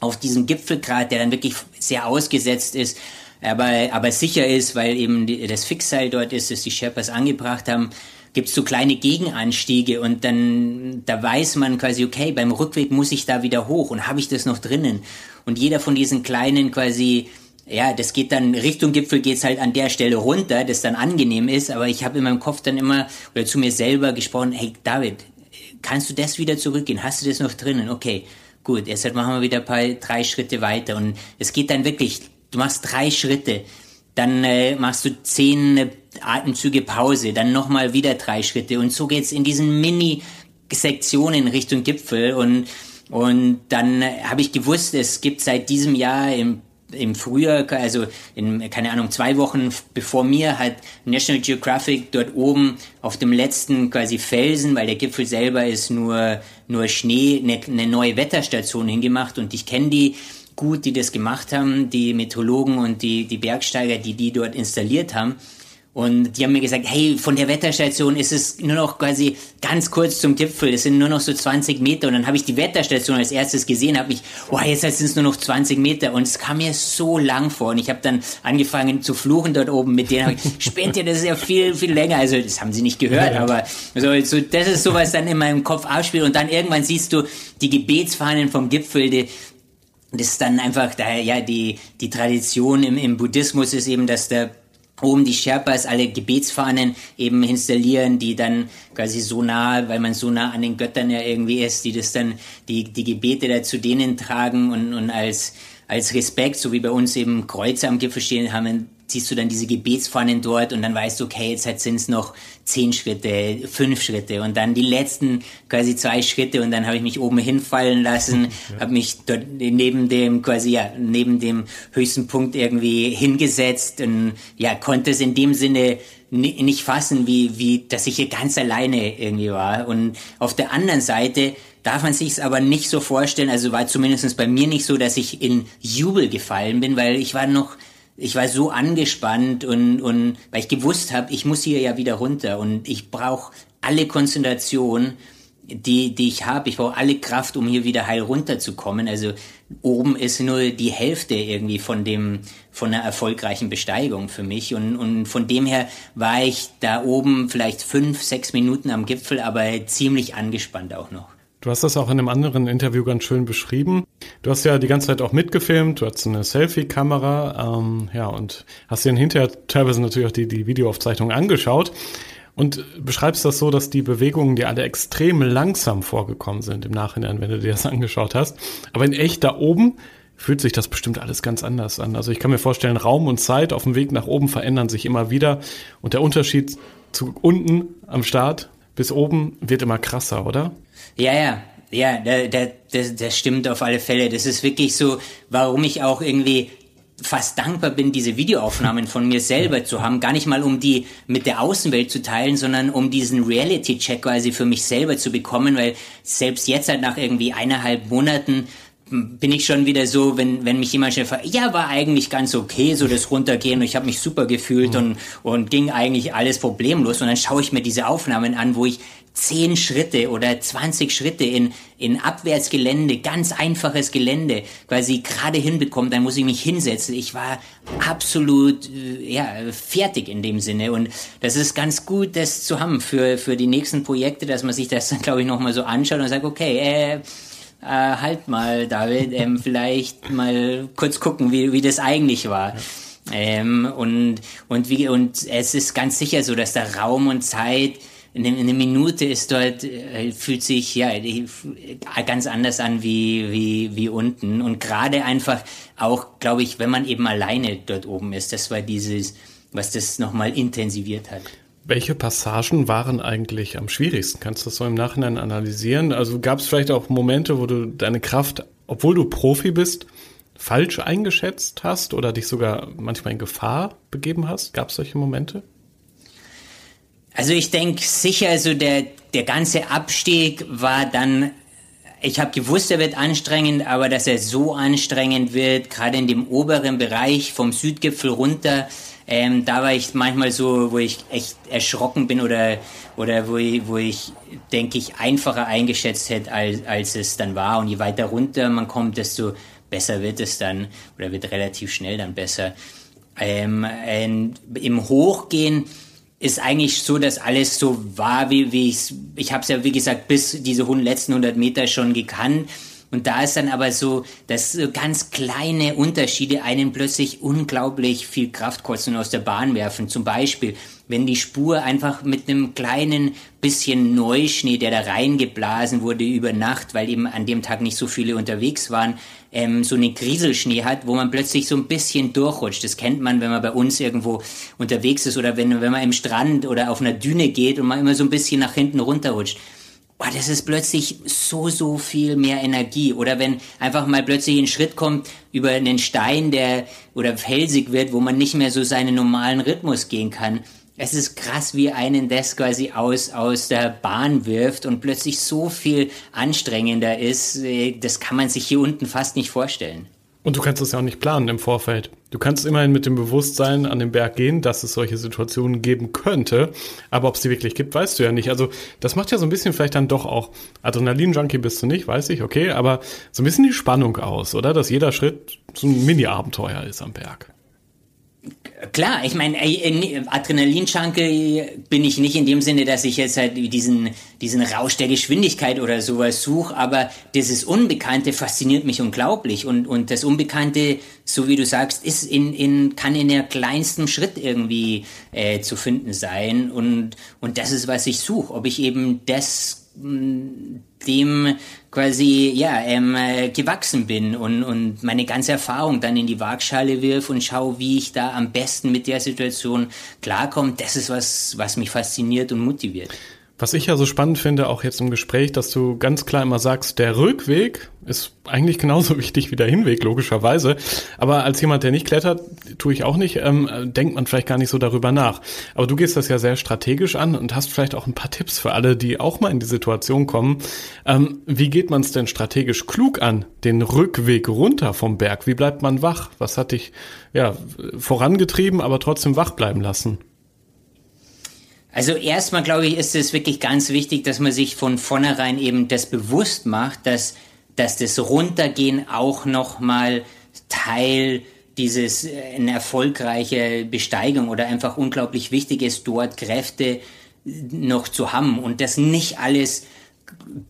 Auf diesen Gipfelgrad, der dann wirklich sehr ausgesetzt ist, aber, aber sicher ist, weil eben das Fixseil dort ist, das die Sherpas angebracht haben, gibt es so kleine Gegenanstiege und dann da weiß man quasi, okay, beim Rückweg muss ich da wieder hoch und habe ich das noch drinnen? Und jeder von diesen kleinen quasi ja, das geht dann Richtung Gipfel geht's halt an der Stelle runter, das dann angenehm ist, aber ich habe in meinem Kopf dann immer oder zu mir selber gesprochen, hey David, kannst du das wieder zurückgehen? Hast du das noch drinnen? Okay, gut, jetzt machen wir wieder ein paar drei Schritte weiter und es geht dann wirklich, du machst drei Schritte, dann äh, machst du zehn Atemzüge Pause, dann nochmal wieder drei Schritte und so geht's in diesen Mini Sektionen Richtung Gipfel und und dann habe ich gewusst, es gibt seit diesem Jahr im im Frühjahr, also in, keine Ahnung, zwei Wochen bevor mir hat National Geographic dort oben auf dem letzten quasi Felsen, weil der Gipfel selber ist nur, nur Schnee, eine, eine neue Wetterstation hingemacht und ich kenne die gut die das gemacht haben, die Meteorologen und die, die Bergsteiger, die die dort installiert haben. Und die haben mir gesagt, hey, von der Wetterstation ist es nur noch quasi ganz kurz zum Gipfel. Das sind nur noch so 20 Meter. Und dann habe ich die Wetterstation als erstes gesehen, habe ich, oh, jetzt sind es nur noch 20 Meter. Und es kam mir so lang vor. Und ich habe dann angefangen zu fluchen dort oben mit denen. Spinnt ihr, das ist ja viel, viel länger. Also das haben sie nicht gehört, aber so, so, das ist sowas dann in meinem Kopf abspielt. Und dann irgendwann siehst du die Gebetsfahnen vom Gipfel, die, das ist dann einfach, da, ja, die, die Tradition im, im Buddhismus ist eben, dass der oben die Sherpas alle Gebetsfahnen eben installieren, die dann quasi so nah, weil man so nah an den Göttern ja irgendwie ist, die das dann, die, die Gebete da zu denen tragen und, und als, als Respekt, so wie bei uns eben Kreuze am Gipfel stehen, haben siehst du dann diese Gebetsfahnen dort und dann weißt du, okay, jetzt sind es noch zehn Schritte, fünf Schritte und dann die letzten quasi zwei Schritte und dann habe ich mich oben hinfallen lassen, ja. habe mich dort neben dem quasi ja neben dem höchsten Punkt irgendwie hingesetzt und ja konnte es in dem Sinne nicht fassen, wie wie dass ich hier ganz alleine irgendwie war und auf der anderen Seite darf man sich es aber nicht so vorstellen, also war zumindest bei mir nicht so, dass ich in Jubel gefallen bin, weil ich war noch ich war so angespannt und, und weil ich gewusst habe, ich muss hier ja wieder runter und ich brauche alle Konzentration, die, die ich habe. Ich brauche alle Kraft, um hier wieder heil runterzukommen. Also oben ist nur die Hälfte irgendwie von dem, von einer erfolgreichen Besteigung für mich. Und, und von dem her war ich da oben vielleicht fünf, sechs Minuten am Gipfel, aber ziemlich angespannt auch noch. Du hast das auch in einem anderen Interview ganz schön beschrieben. Du hast ja die ganze Zeit auch mitgefilmt, du hast eine Selfie-Kamera, ähm, ja, und hast dir hinterher teilweise natürlich auch die, die Videoaufzeichnung angeschaut und beschreibst das so, dass die Bewegungen dir alle extrem langsam vorgekommen sind im Nachhinein, wenn du dir das angeschaut hast. Aber in echt da oben fühlt sich das bestimmt alles ganz anders an. Also ich kann mir vorstellen, Raum und Zeit auf dem Weg nach oben verändern sich immer wieder und der Unterschied zu unten am Start bis oben wird immer krasser, oder? Ja, ja, ja, da, da, das, das stimmt auf alle Fälle. Das ist wirklich so, warum ich auch irgendwie fast dankbar bin, diese Videoaufnahmen von mir selber zu haben. Gar nicht mal, um die mit der Außenwelt zu teilen, sondern um diesen Reality-Check quasi für mich selber zu bekommen, weil selbst jetzt halt nach irgendwie eineinhalb Monaten bin ich schon wieder so, wenn, wenn mich jemand schnell fragt, ja, war eigentlich ganz okay, so das Runtergehen und ich habe mich super gefühlt mhm. und, und ging eigentlich alles problemlos und dann schaue ich mir diese Aufnahmen an, wo ich zehn Schritte oder 20 Schritte in, in Abwärtsgelände, ganz einfaches Gelände, quasi gerade hinbekommen, dann muss ich mich hinsetzen. Ich war absolut äh, ja, fertig in dem Sinne. Und das ist ganz gut, das zu haben für, für die nächsten Projekte, dass man sich das dann, glaube ich, nochmal so anschaut und sagt, okay, äh, äh, halt mal, David, ähm, vielleicht mal kurz gucken, wie, wie das eigentlich war. Ja. Ähm, und, und, wie, und es ist ganz sicher so, dass da Raum und Zeit eine, Minute ist dort, äh, fühlt sich ja ganz anders an wie, wie, wie unten. Und gerade einfach auch, glaube ich, wenn man eben alleine dort oben ist, das war dieses, was das nochmal intensiviert hat. Welche Passagen waren eigentlich am schwierigsten? Kannst du das so im Nachhinein analysieren? Also gab es vielleicht auch Momente, wo du deine Kraft, obwohl du Profi bist, falsch eingeschätzt hast oder dich sogar manchmal in Gefahr begeben hast? Gab es solche Momente? Also ich denke sicher, also der, der ganze Abstieg war dann, ich habe gewusst, er wird anstrengend, aber dass er so anstrengend wird, gerade in dem oberen Bereich vom Südgipfel runter, ähm, da war ich manchmal so, wo ich echt erschrocken bin oder, oder wo ich, wo ich denke ich, einfacher eingeschätzt hätte, als, als es dann war. Und je weiter runter man kommt, desto besser wird es dann oder wird relativ schnell dann besser. Ähm, ähm, Im Hochgehen ist eigentlich so, dass alles so war, wie, wie ich Ich habe es ja, wie gesagt, bis diese letzten 100 Meter schon gekannt. Und da ist dann aber so, dass so ganz kleine Unterschiede einen plötzlich unglaublich viel Kraft kosten und aus der Bahn werfen. Zum Beispiel, wenn die Spur einfach mit einem kleinen bisschen Neuschnee, der da reingeblasen wurde über Nacht, weil eben an dem Tag nicht so viele unterwegs waren, ähm, so eine Grieselschnee hat, wo man plötzlich so ein bisschen durchrutscht. Das kennt man, wenn man bei uns irgendwo unterwegs ist oder wenn, wenn man im Strand oder auf einer Düne geht und man immer so ein bisschen nach hinten runterrutscht. Boah, das ist plötzlich so, so viel mehr Energie. Oder wenn einfach mal plötzlich ein Schritt kommt über einen Stein, der oder felsig wird, wo man nicht mehr so seinen normalen Rhythmus gehen kann es ist krass, wie einen das quasi aus, aus der Bahn wirft und plötzlich so viel anstrengender ist. Äh, das kann man sich hier unten fast nicht vorstellen. Und du kannst es ja auch nicht planen im Vorfeld. Du kannst immerhin mit dem Bewusstsein an den Berg gehen, dass es solche Situationen geben könnte. Aber ob es die wirklich gibt, weißt du ja nicht. Also das macht ja so ein bisschen vielleicht dann doch auch, Adrenalin-Junkie bist du nicht, weiß ich, okay, aber so ein bisschen die Spannung aus, oder? Dass jeder Schritt so ein Mini-Abenteuer ist am Berg. Klar, ich meine, Adrenalin-Junkie bin ich nicht in dem Sinne, dass ich jetzt halt diesen, diesen Rausch der Geschwindigkeit oder sowas suche, aber dieses Unbekannte fasziniert mich unglaublich. Und, und das Unbekannte, so wie du sagst, ist in, in, kann in der kleinsten Schritt irgendwie äh, zu finden sein. Und, und das ist, was ich suche, ob ich eben das dem quasi ja ähm, äh, gewachsen bin und, und meine ganze Erfahrung dann in die Waagschale wirf und schaue, wie ich da am besten mit der Situation klarkomme. Das ist was, was mich fasziniert und motiviert. Was ich ja so spannend finde, auch jetzt im Gespräch, dass du ganz klar immer sagst, der Rückweg ist eigentlich genauso wichtig wie der Hinweg, logischerweise. Aber als jemand, der nicht klettert, tue ich auch nicht, ähm, denkt man vielleicht gar nicht so darüber nach. Aber du gehst das ja sehr strategisch an und hast vielleicht auch ein paar Tipps für alle, die auch mal in die Situation kommen. Ähm, wie geht man es denn strategisch klug an, den Rückweg runter vom Berg? Wie bleibt man wach? Was hat dich ja vorangetrieben, aber trotzdem wach bleiben lassen? Also erstmal glaube ich, ist es wirklich ganz wichtig, dass man sich von vornherein eben das bewusst macht, dass, dass das Runtergehen auch nochmal Teil dieses äh, eine erfolgreiche Besteigung oder einfach unglaublich wichtig ist, dort Kräfte noch zu haben und das nicht alles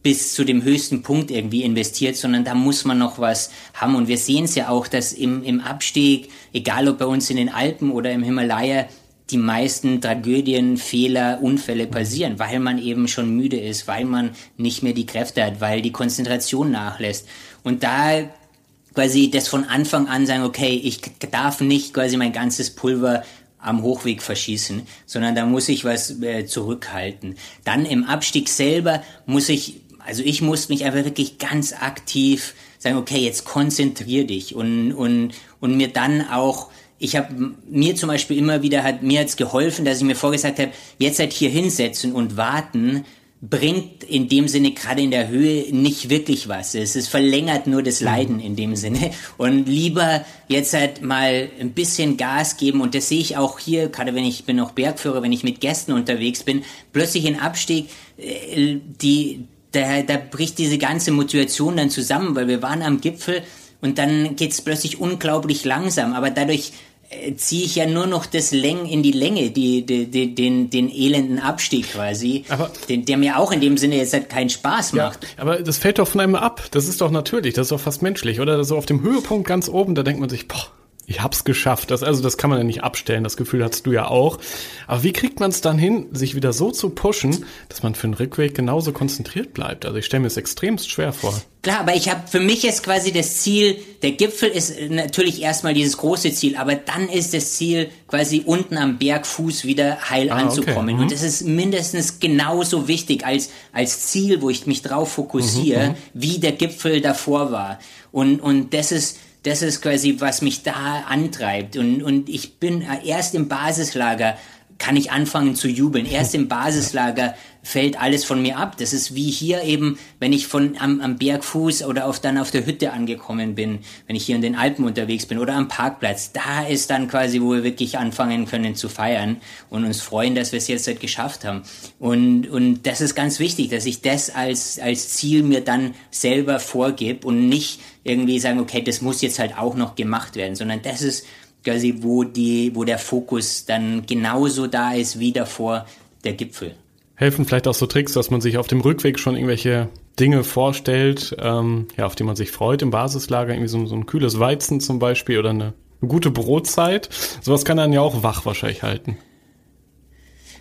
bis zu dem höchsten Punkt irgendwie investiert, sondern da muss man noch was haben. Und wir sehen es ja auch, dass im, im Abstieg, egal ob bei uns in den Alpen oder im Himalaya, die meisten Tragödien, Fehler, Unfälle passieren, weil man eben schon müde ist, weil man nicht mehr die Kräfte hat, weil die Konzentration nachlässt. Und da quasi das von Anfang an sagen, okay, ich darf nicht quasi mein ganzes Pulver am Hochweg verschießen, sondern da muss ich was äh, zurückhalten. Dann im Abstieg selber muss ich, also ich muss mich einfach wirklich ganz aktiv sagen, okay, jetzt konzentrier dich und, und, und mir dann auch ich habe mir zum Beispiel immer wieder hat mir jetzt geholfen, dass ich mir vorgesagt habe, jetzt halt hier hinsetzen und warten bringt in dem Sinne gerade in der Höhe nicht wirklich was. Es ist verlängert nur das Leiden in dem Sinne und lieber jetzt halt mal ein bisschen Gas geben und das sehe ich auch hier, gerade wenn ich bin noch Bergführer, wenn ich mit Gästen unterwegs bin, plötzlich ein Abstieg, äh, die da, da bricht diese ganze Motivation dann zusammen, weil wir waren am Gipfel und dann geht's plötzlich unglaublich langsam, aber dadurch äh, ziehe ich ja nur noch das Läng in die Länge, die, die, die, den, den elenden Abstieg quasi, aber, den, der mir auch in dem Sinne jetzt halt keinen Spaß macht. Ja, aber das fällt doch von einem ab. Das ist doch natürlich, das ist doch fast menschlich, oder? So auf dem Höhepunkt ganz oben, da denkt man sich, boah, ich hab's geschafft. Das, also das kann man ja nicht abstellen, das Gefühl hast du ja auch. Aber wie kriegt man es dann hin, sich wieder so zu pushen, dass man für den Rückweg genauso konzentriert bleibt? Also ich stelle mir es extremst schwer vor. Klar, aber ich habe für mich ist quasi das Ziel, der Gipfel ist natürlich erstmal dieses große Ziel, aber dann ist das Ziel quasi unten am Bergfuß wieder heil ah, anzukommen. Okay. Mhm. Und das ist mindestens genauso wichtig als, als Ziel, wo ich mich drauf fokussiere, mhm, mhm. wie der Gipfel davor war. Und, und das ist, das ist quasi, was mich da antreibt. Und, und ich bin erst im Basislager, kann ich anfangen zu jubeln. Erst im Basislager fällt alles von mir ab. Das ist wie hier eben, wenn ich von am, am Bergfuß oder auf, dann auf der Hütte angekommen bin, wenn ich hier in den Alpen unterwegs bin oder am Parkplatz. Da ist dann quasi, wo wir wirklich anfangen können zu feiern und uns freuen, dass wir es jetzt halt geschafft haben. Und, und das ist ganz wichtig, dass ich das als, als Ziel mir dann selber vorgib und nicht irgendwie sagen, okay, das muss jetzt halt auch noch gemacht werden, sondern das ist quasi, wo die, wo der Fokus dann genauso da ist wie davor der Gipfel. Helfen vielleicht auch so Tricks, dass man sich auf dem Rückweg schon irgendwelche Dinge vorstellt, ähm, ja, auf die man sich freut im Basislager, irgendwie so, so ein kühles Weizen zum Beispiel oder eine, eine gute Brotzeit. Sowas kann dann ja auch wach wahrscheinlich halten.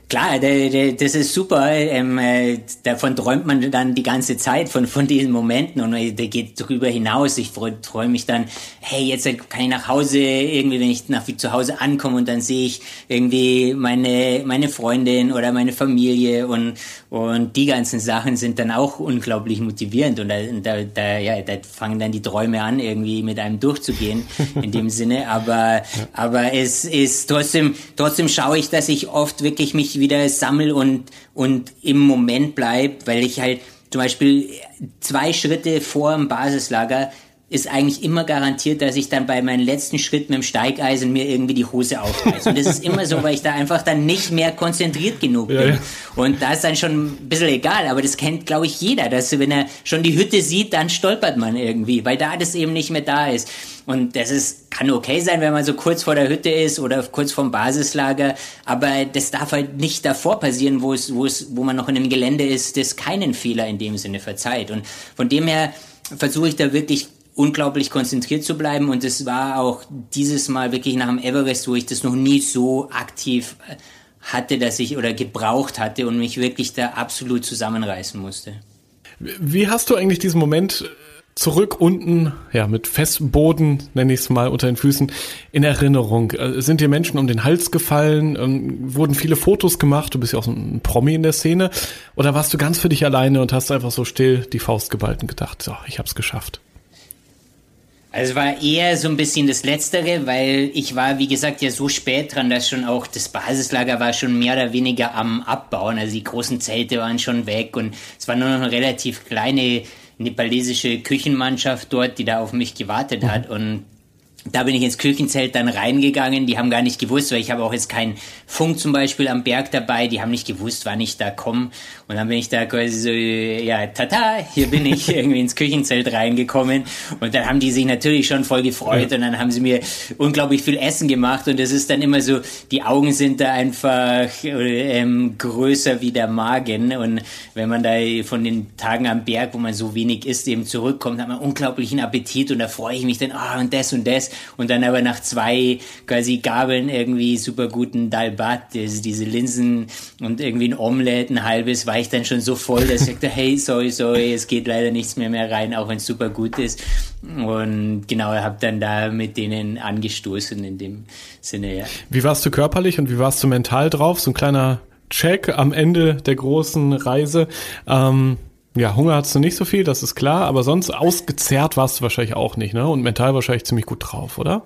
Klar, das ist super. Ähm, äh, davon träumt man dann die ganze Zeit von, von diesen Momenten und äh, der geht darüber hinaus. Ich freue mich dann, hey, jetzt kann ich nach Hause, irgendwie, wenn ich nach zu Hause ankomme und dann sehe ich irgendwie meine, meine Freundin oder meine Familie und, und die ganzen Sachen sind dann auch unglaublich motivierend und da, da, da, ja, da fangen dann die Träume an, irgendwie mit einem durchzugehen in dem Sinne. Aber, aber es ist trotzdem, trotzdem schaue ich, dass ich oft wirklich mich wieder sammel und, und im Moment bleib, weil ich halt zum Beispiel zwei Schritte vor dem Basislager ist eigentlich immer garantiert, dass ich dann bei meinem letzten Schritt mit dem Steigeisen mir irgendwie die Hose aufreiße. Und das ist immer so, weil ich da einfach dann nicht mehr konzentriert genug bin. Ja, ja. Und da ist dann schon ein bisschen egal, aber das kennt, glaube ich, jeder, dass wenn er schon die Hütte sieht, dann stolpert man irgendwie, weil da das eben nicht mehr da ist. Und das ist, kann okay sein, wenn man so kurz vor der Hütte ist oder kurz vorm Basislager, aber das darf halt nicht davor passieren, wo es, wo es, wo man noch in einem Gelände ist, das keinen Fehler in dem Sinne verzeiht. Und von dem her versuche ich da wirklich unglaublich konzentriert zu bleiben und es war auch dieses Mal wirklich nach dem Everest, wo ich das noch nie so aktiv äh, hatte, dass ich oder gebraucht hatte und mich wirklich da absolut zusammenreißen musste. Wie hast du eigentlich diesen Moment zurück unten, ja, mit festem Boden, nenne ich es mal, unter den Füßen, in Erinnerung? Äh, sind dir Menschen um den Hals gefallen? Ähm, wurden viele Fotos gemacht? Du bist ja auch ein Promi in der Szene. Oder warst du ganz für dich alleine und hast einfach so still die Faust geballt und gedacht, so, ich hab's geschafft? Also es war eher so ein bisschen das Letztere, weil ich war, wie gesagt, ja so spät dran, dass schon auch das Basislager war schon mehr oder weniger am Abbauen. Also die großen Zelte waren schon weg und es war nur noch eine relativ kleine nepalesische Küchenmannschaft dort, die da auf mich gewartet hat. Und da bin ich ins Küchenzelt dann reingegangen. Die haben gar nicht gewusst, weil ich habe auch jetzt keinen Funk zum Beispiel am Berg dabei. Die haben nicht gewusst, wann ich da komme. Und dann bin ich da quasi so, ja, tata, hier bin ich irgendwie ins Küchenzelt reingekommen. Und dann haben die sich natürlich schon voll gefreut. Und dann haben sie mir unglaublich viel Essen gemacht. Und es ist dann immer so, die Augen sind da einfach ähm, größer wie der Magen. Und wenn man da von den Tagen am Berg, wo man so wenig isst, eben zurückkommt, hat man unglaublichen Appetit. Und da freue ich mich dann, ah, oh, und das und das und dann aber nach zwei quasi Gabeln irgendwie super guten Dalbat, diese Linsen und irgendwie ein Omelette, ein halbes, war ich dann schon so voll, dass ich sagte, hey, sorry, sorry, es geht leider nichts mehr mehr rein, auch wenn es super gut ist. Und genau, habe dann da mit denen angestoßen in dem Sinne, ja. Wie warst du körperlich und wie warst du mental drauf? So ein kleiner Check am Ende der großen Reise. Ähm, ja, Hunger hast du nicht so viel, das ist klar, aber sonst ausgezehrt warst du wahrscheinlich auch nicht, ne? Und mental wahrscheinlich ziemlich gut drauf, oder?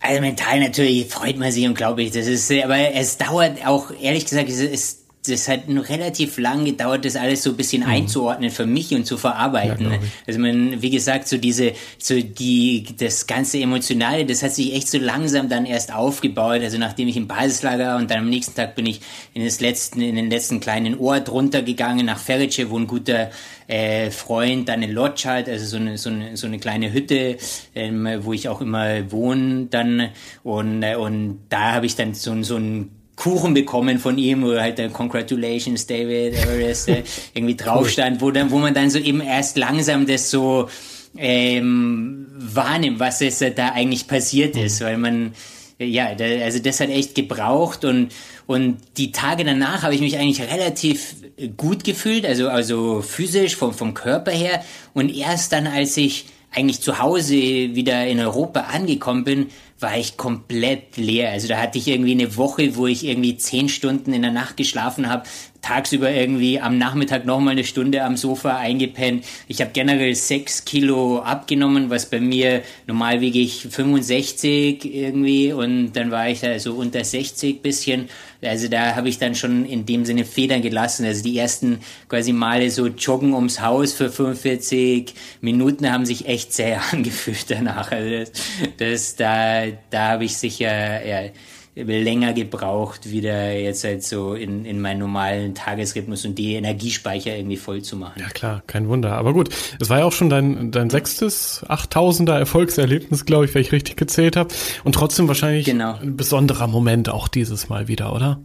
Also mental natürlich freut man sich und glaube ich, das ist, aber es dauert auch, ehrlich gesagt, es ist das hat nur relativ lang gedauert, das alles so ein bisschen mhm. einzuordnen für mich und zu verarbeiten. Ja, also man, wie gesagt, so diese, so die, das ganze Emotionale, das hat sich echt so langsam dann erst aufgebaut. Also nachdem ich im Basislager und dann am nächsten Tag bin ich in das letzten, in den letzten kleinen Ort runtergegangen nach Ferice, wo ein guter äh, Freund dann eine Lodge hat, also so eine, so eine, so eine kleine Hütte, ähm, wo ich auch immer wohne dann und, äh, und da habe ich dann so, so ein Kuchen bekommen von ihm, wo halt der Congratulations David Everest äh, irgendwie drauf stand, wo dann, wo man dann so eben erst langsam das so ähm, wahrnimmt, was es da eigentlich passiert ist, weil man ja, also das hat echt gebraucht und und die Tage danach habe ich mich eigentlich relativ gut gefühlt, also also physisch vom vom Körper her und erst dann als ich eigentlich zu Hause wieder in Europa angekommen bin, war ich komplett leer. Also da hatte ich irgendwie eine Woche, wo ich irgendwie zehn Stunden in der Nacht geschlafen habe, tagsüber irgendwie am Nachmittag nochmal eine Stunde am Sofa eingepennt. Ich habe generell sechs Kilo abgenommen, was bei mir normal wiege ich 65 irgendwie und dann war ich da so unter 60 bisschen. Also da habe ich dann schon in dem Sinne Federn gelassen. Also die ersten quasi Male so joggen ums Haus für 45 Minuten haben sich echt sehr angefühlt danach. Also das, das da, da habe ich sicher ja, länger gebraucht, wieder jetzt halt so in, in meinen normalen Tagesrhythmus und die Energiespeicher irgendwie voll zu machen. Ja klar, kein Wunder. Aber gut, es war ja auch schon dein, dein sechstes, achttausender Erfolgserlebnis, glaube ich, wenn ich richtig gezählt habe. Und trotzdem wahrscheinlich genau. ein besonderer Moment auch dieses Mal wieder, oder?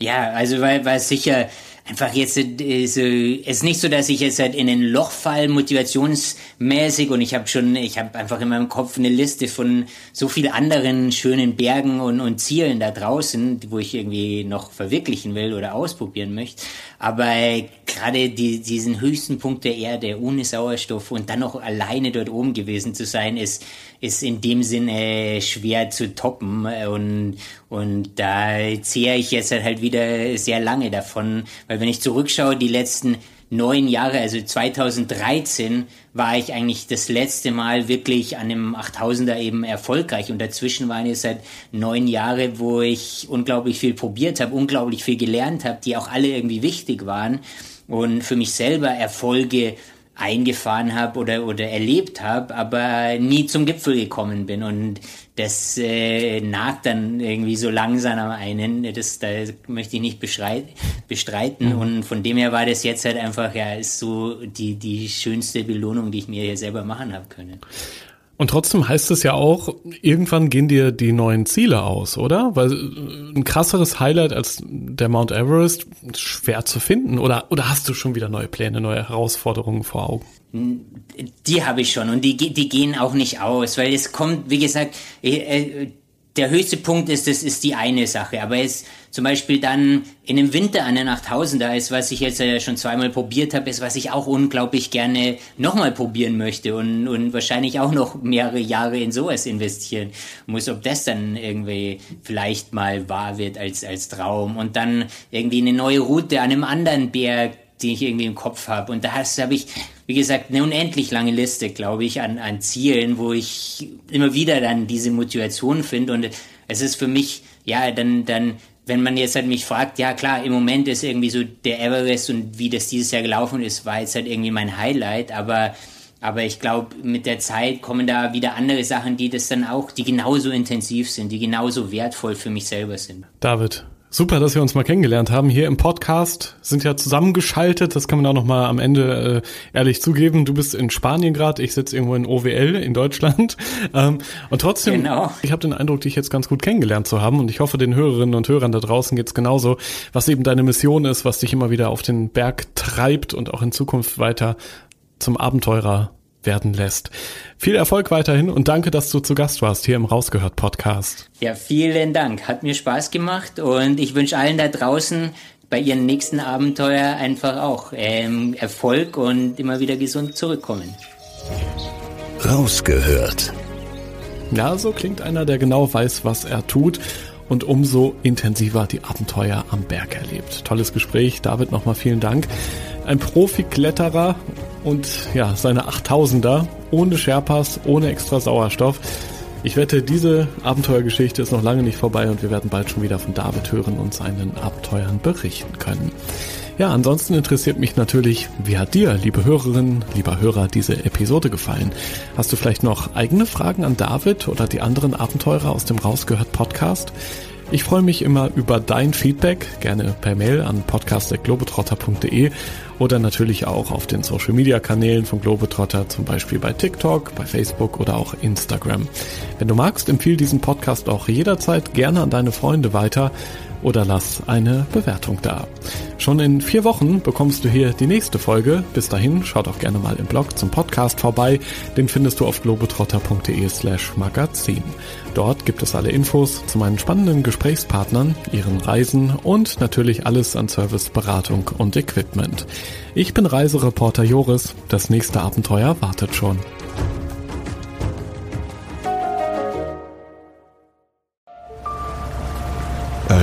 Ja, also weil, weil sicher einfach jetzt äh, so, es ist nicht so, dass ich jetzt halt in ein Loch fall, motivationsmäßig und ich habe schon, ich habe einfach in meinem Kopf eine Liste von so viel anderen schönen Bergen und, und Zielen da draußen, wo ich irgendwie noch verwirklichen will oder ausprobieren möchte. Aber gerade die, diesen höchsten Punkt der Erde ohne Sauerstoff und dann noch alleine dort oben gewesen zu sein, ist, ist in dem Sinne schwer zu toppen. Und, und da zehre ich jetzt halt wieder sehr lange davon, weil wenn ich zurückschaue, die letzten neun Jahre, also 2013, war ich eigentlich das letzte Mal wirklich an einem 8000er eben erfolgreich. Und dazwischen waren jetzt seit neun Jahre, wo ich unglaublich viel probiert habe, unglaublich viel gelernt habe, die auch alle irgendwie wichtig waren. Und für mich selber Erfolge eingefahren habe oder, oder erlebt habe, aber nie zum Gipfel gekommen bin. Und das äh, nagt dann irgendwie so langsam am einen. Das, da möchte ich nicht bestreiten. Mhm. Und von dem her war das jetzt halt einfach, ja, ist so die, die schönste Belohnung, die ich mir hier selber machen habe können. Und trotzdem heißt es ja auch, irgendwann gehen dir die neuen Ziele aus, oder? Weil äh, ein krasseres Highlight als der Mount Everest ist schwer zu finden. Oder, oder hast du schon wieder neue Pläne, neue Herausforderungen vor Augen? Die habe ich schon und die, die gehen auch nicht aus, weil es kommt, wie gesagt, äh, äh, der höchste Punkt ist, das ist die eine Sache. Aber es zum Beispiel dann in dem Winter an den 8000er ist, was ich jetzt ja schon zweimal probiert habe, ist, was ich auch unglaublich gerne nochmal probieren möchte und, und wahrscheinlich auch noch mehrere Jahre in sowas investieren muss, ob das dann irgendwie vielleicht mal wahr wird als, als Traum. Und dann irgendwie eine neue Route an einem anderen Berg die ich irgendwie im Kopf habe. Und da habe ich, wie gesagt, eine unendlich lange Liste, glaube ich, an, an Zielen, wo ich immer wieder dann diese Motivation finde. Und es ist für mich, ja, dann, dann, wenn man jetzt halt mich fragt, ja klar, im Moment ist irgendwie so der Everest und wie das dieses Jahr gelaufen ist, war jetzt halt irgendwie mein Highlight, aber aber ich glaube, mit der Zeit kommen da wieder andere Sachen, die das dann auch, die genauso intensiv sind, die genauso wertvoll für mich selber sind. David, Super, dass wir uns mal kennengelernt haben. Hier im Podcast sind ja zusammengeschaltet. Das kann man auch noch mal am Ende äh, ehrlich zugeben. Du bist in Spanien gerade, ich sitze irgendwo in OWL in Deutschland. Ähm, und trotzdem, genau. ich habe den Eindruck, dich jetzt ganz gut kennengelernt zu haben. Und ich hoffe, den Hörerinnen und Hörern da draußen geht's genauso, was eben deine Mission ist, was dich immer wieder auf den Berg treibt und auch in Zukunft weiter zum Abenteurer werden lässt. Viel Erfolg weiterhin und danke, dass du zu Gast warst hier im Rausgehört Podcast. Ja, vielen Dank. Hat mir Spaß gemacht und ich wünsche allen da draußen bei ihren nächsten Abenteuer einfach auch ähm, Erfolg und immer wieder gesund zurückkommen. Rausgehört. Ja, so klingt einer, der genau weiß, was er tut und umso intensiver die Abenteuer am Berg erlebt. Tolles Gespräch. David, nochmal vielen Dank. Ein Profi-Kletterer und ja, seine 8000er ohne Sherpas, ohne extra Sauerstoff. Ich wette, diese Abenteuergeschichte ist noch lange nicht vorbei und wir werden bald schon wieder von David hören und seinen Abenteuern berichten können. Ja, ansonsten interessiert mich natürlich, wie hat dir, liebe Hörerinnen, lieber Hörer, diese Episode gefallen? Hast du vielleicht noch eigene Fragen an David oder die anderen Abenteurer aus dem Rausgehört Podcast? Ich freue mich immer über dein Feedback, gerne per Mail an podcast.globetrotter.de oder natürlich auch auf den Social Media Kanälen von Globetrotter, zum Beispiel bei TikTok, bei Facebook oder auch Instagram. Wenn du magst, empfehle diesen Podcast auch jederzeit gerne an deine Freunde weiter oder lass eine Bewertung da. Schon in vier Wochen bekommst du hier die nächste Folge. Bis dahin, schau doch gerne mal im Blog zum Podcast vorbei. Den findest du auf globetrotter.de slash magazin. Dort gibt es alle Infos zu meinen spannenden Gesprächspartnern, ihren Reisen und natürlich alles an Service, Beratung und Equipment. Ich bin Reisereporter Joris. Das nächste Abenteuer wartet schon.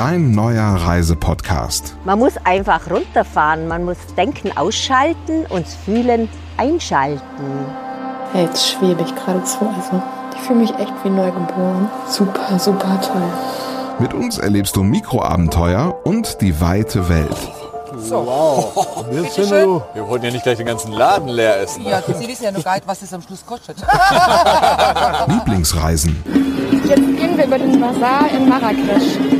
Dein neuer Reisepodcast. Man muss einfach runterfahren, man muss Denken ausschalten und Fühlen einschalten. Hey, jetzt schwebe ich geradezu. Also, ich fühle mich echt wie neugeboren. Super, super toll. Mit uns erlebst du Mikroabenteuer und die weite Welt. So. Wow. Wir, wir wollten ja nicht gleich den ganzen Laden leer essen. Ja, Sie wissen ja noch gar nicht, was es am Schluss kostet. Lieblingsreisen. Jetzt gehen wir über den Bazar in Marrakesch.